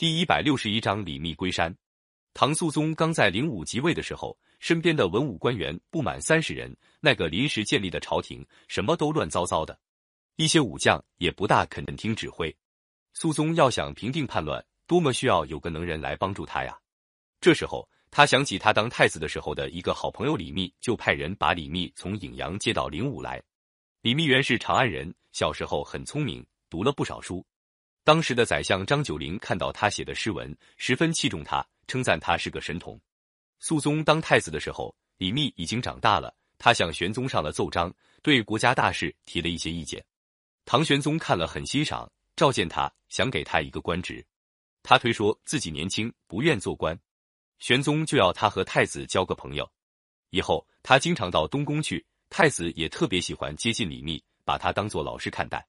第一百六十一章李密归山。唐肃宗刚在灵武即位的时候，身边的文武官员不满三十人，那个临时建立的朝廷什么都乱糟糟的，一些武将也不大肯听指挥。肃宗要想平定叛乱，多么需要有个能人来帮助他呀！这时候，他想起他当太子的时候的一个好朋友李密，就派人把李密从颍阳接到灵武来。李密原是长安人，小时候很聪明，读了不少书。当时的宰相张九龄看到他写的诗文，十分器重他，称赞他是个神童。肃宗当太子的时候，李密已经长大了，他向玄宗上了奏章，对国家大事提了一些意见。唐玄宗看了很欣赏，召见他，想给他一个官职。他推说自己年轻，不愿做官。玄宗就要他和太子交个朋友，以后他经常到东宫去，太子也特别喜欢接近李密，把他当做老师看待。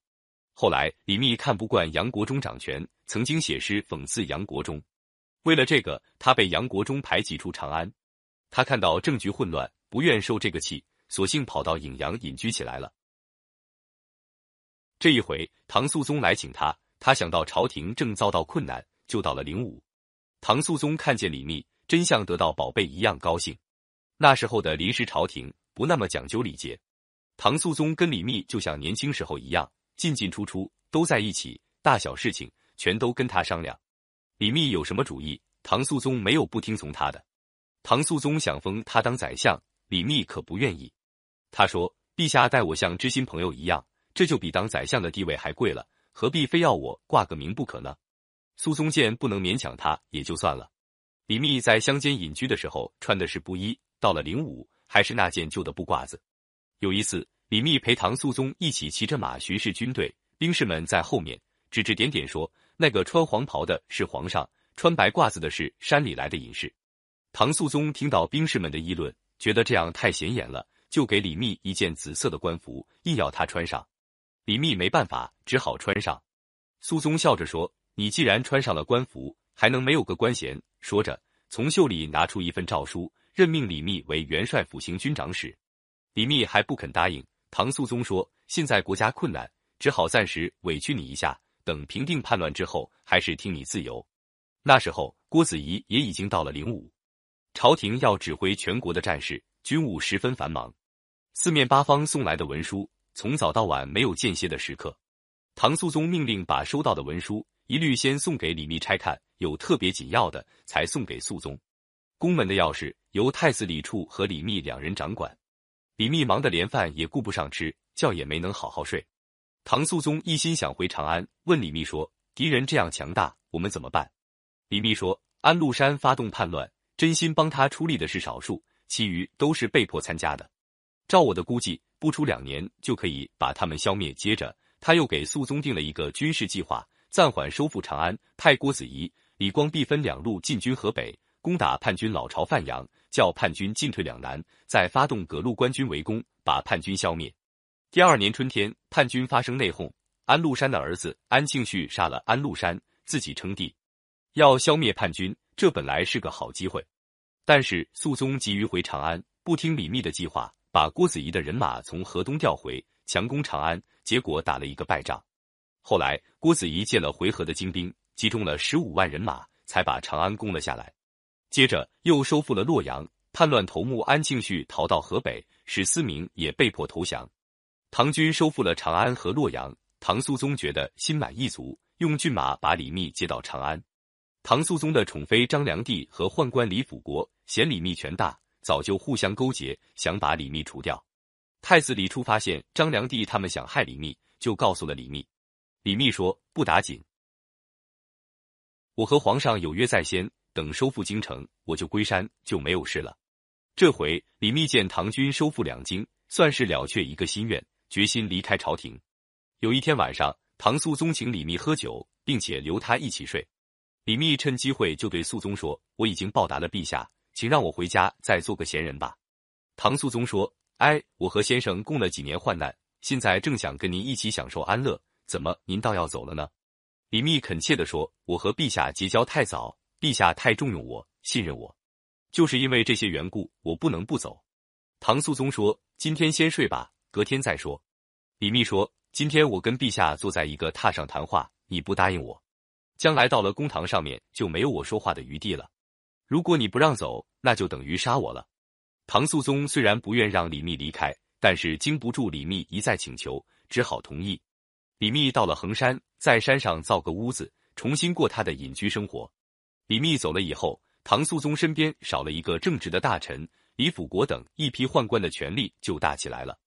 后来，李密看不惯杨国忠掌权，曾经写诗讽刺杨国忠。为了这个，他被杨国忠排挤出长安。他看到政局混乱，不愿受这个气，索性跑到颍阳隐居起来了。这一回，唐肃宗来请他，他想到朝廷正遭到困难，就到了灵武。唐肃宗看见李密，真像得到宝贝一样高兴。那时候的临时朝廷不那么讲究礼节，唐肃宗跟李密就像年轻时候一样。进进出出都在一起，大小事情全都跟他商量。李密有什么主意，唐肃宗没有不听从他的。唐肃宗想封他当宰相，李密可不愿意。他说：“陛下待我像知心朋友一样，这就比当宰相的地位还贵了，何必非要我挂个名不可呢？”肃宗见不能勉强他，也就算了。李密在乡间隐居的时候穿的是布衣，到了灵武还是那件旧的布褂子。有一次。李密陪唐肃宗一起骑着马巡视军队，兵士们在后面指指点点说：“那个穿黄袍的是皇上，穿白褂子的是山里来的隐士。”唐肃宗听到兵士们的议论，觉得这样太显眼了，就给李密一件紫色的官服，硬要他穿上。李密没办法，只好穿上。肃宗笑着说：“你既然穿上了官服，还能没有个官衔？”说着，从袖里拿出一份诏书，任命李密为元帅府行军长史。李密还不肯答应。唐肃宗说：“现在国家困难，只好暂时委屈你一下，等平定叛乱之后，还是听你自由。”那时候，郭子仪也已经到了灵武，朝廷要指挥全国的战事，军务十分繁忙，四面八方送来的文书，从早到晚没有间歇的时刻。唐肃宗命令把收到的文书一律先送给李密拆看，有特别紧要的才送给肃宗。宫门的钥匙由太子李处和李密两人掌管。李密忙得连饭也顾不上吃，觉也没能好好睡。唐肃宗一心想回长安，问李密说：“敌人这样强大，我们怎么办？”李密说：“安禄山发动叛乱，真心帮他出力的是少数，其余都是被迫参加的。照我的估计，不出两年就可以把他们消灭。”接着，他又给肃宗定了一个军事计划，暂缓收复长安，派郭子仪、李光弼分两路进军河北，攻打叛军老巢范阳。叫叛军进退两难，再发动各路官军围攻，把叛军消灭。第二年春天，叛军发生内讧，安禄山的儿子安庆绪杀了安禄山，自己称帝。要消灭叛军，这本来是个好机会，但是肃宗急于回长安，不听李密的计划，把郭子仪的人马从河东调回，强攻长安，结果打了一个败仗。后来郭子仪借了回纥的精兵，集中了十五万人马，才把长安攻了下来。接着又收复了洛阳，叛乱头目安庆绪逃到河北，史思明也被迫投降。唐军收复了长安和洛阳，唐肃宗觉得心满意足，用骏马把李密接到长安。唐肃宗的宠妃张良娣和宦官李辅国嫌李密权大，早就互相勾结，想把李密除掉。太子李初发现张良娣他们想害李密，就告诉了李密。李密说：“不打紧，我和皇上有约在先。”等收复京城，我就归山，就没有事了。这回李密见唐军收复两京，算是了却一个心愿，决心离开朝廷。有一天晚上，唐肃宗请李密喝酒，并且留他一起睡。李密趁机会就对肃宗说：“我已经报答了陛下，请让我回家再做个闲人吧。”唐肃宗说：“哎，我和先生共了几年患难，现在正想跟您一起享受安乐，怎么您倒要走了呢？”李密恳切地说：“我和陛下结交太早。”陛下太重用我，信任我，就是因为这些缘故，我不能不走。唐肃宗说：“今天先睡吧，隔天再说。”李密说：“今天我跟陛下坐在一个榻上谈话，你不答应我，将来到了公堂上面就没有我说话的余地了。如果你不让走，那就等于杀我了。唐肃宗虽然不愿让李密离开，但是经不住李密一再请求，只好同意。李密到了衡山，在山上造个屋子，重新过他的隐居生活。李密走了以后，唐肃宗身边少了一个正直的大臣，李辅国等一批宦官的权力就大起来了。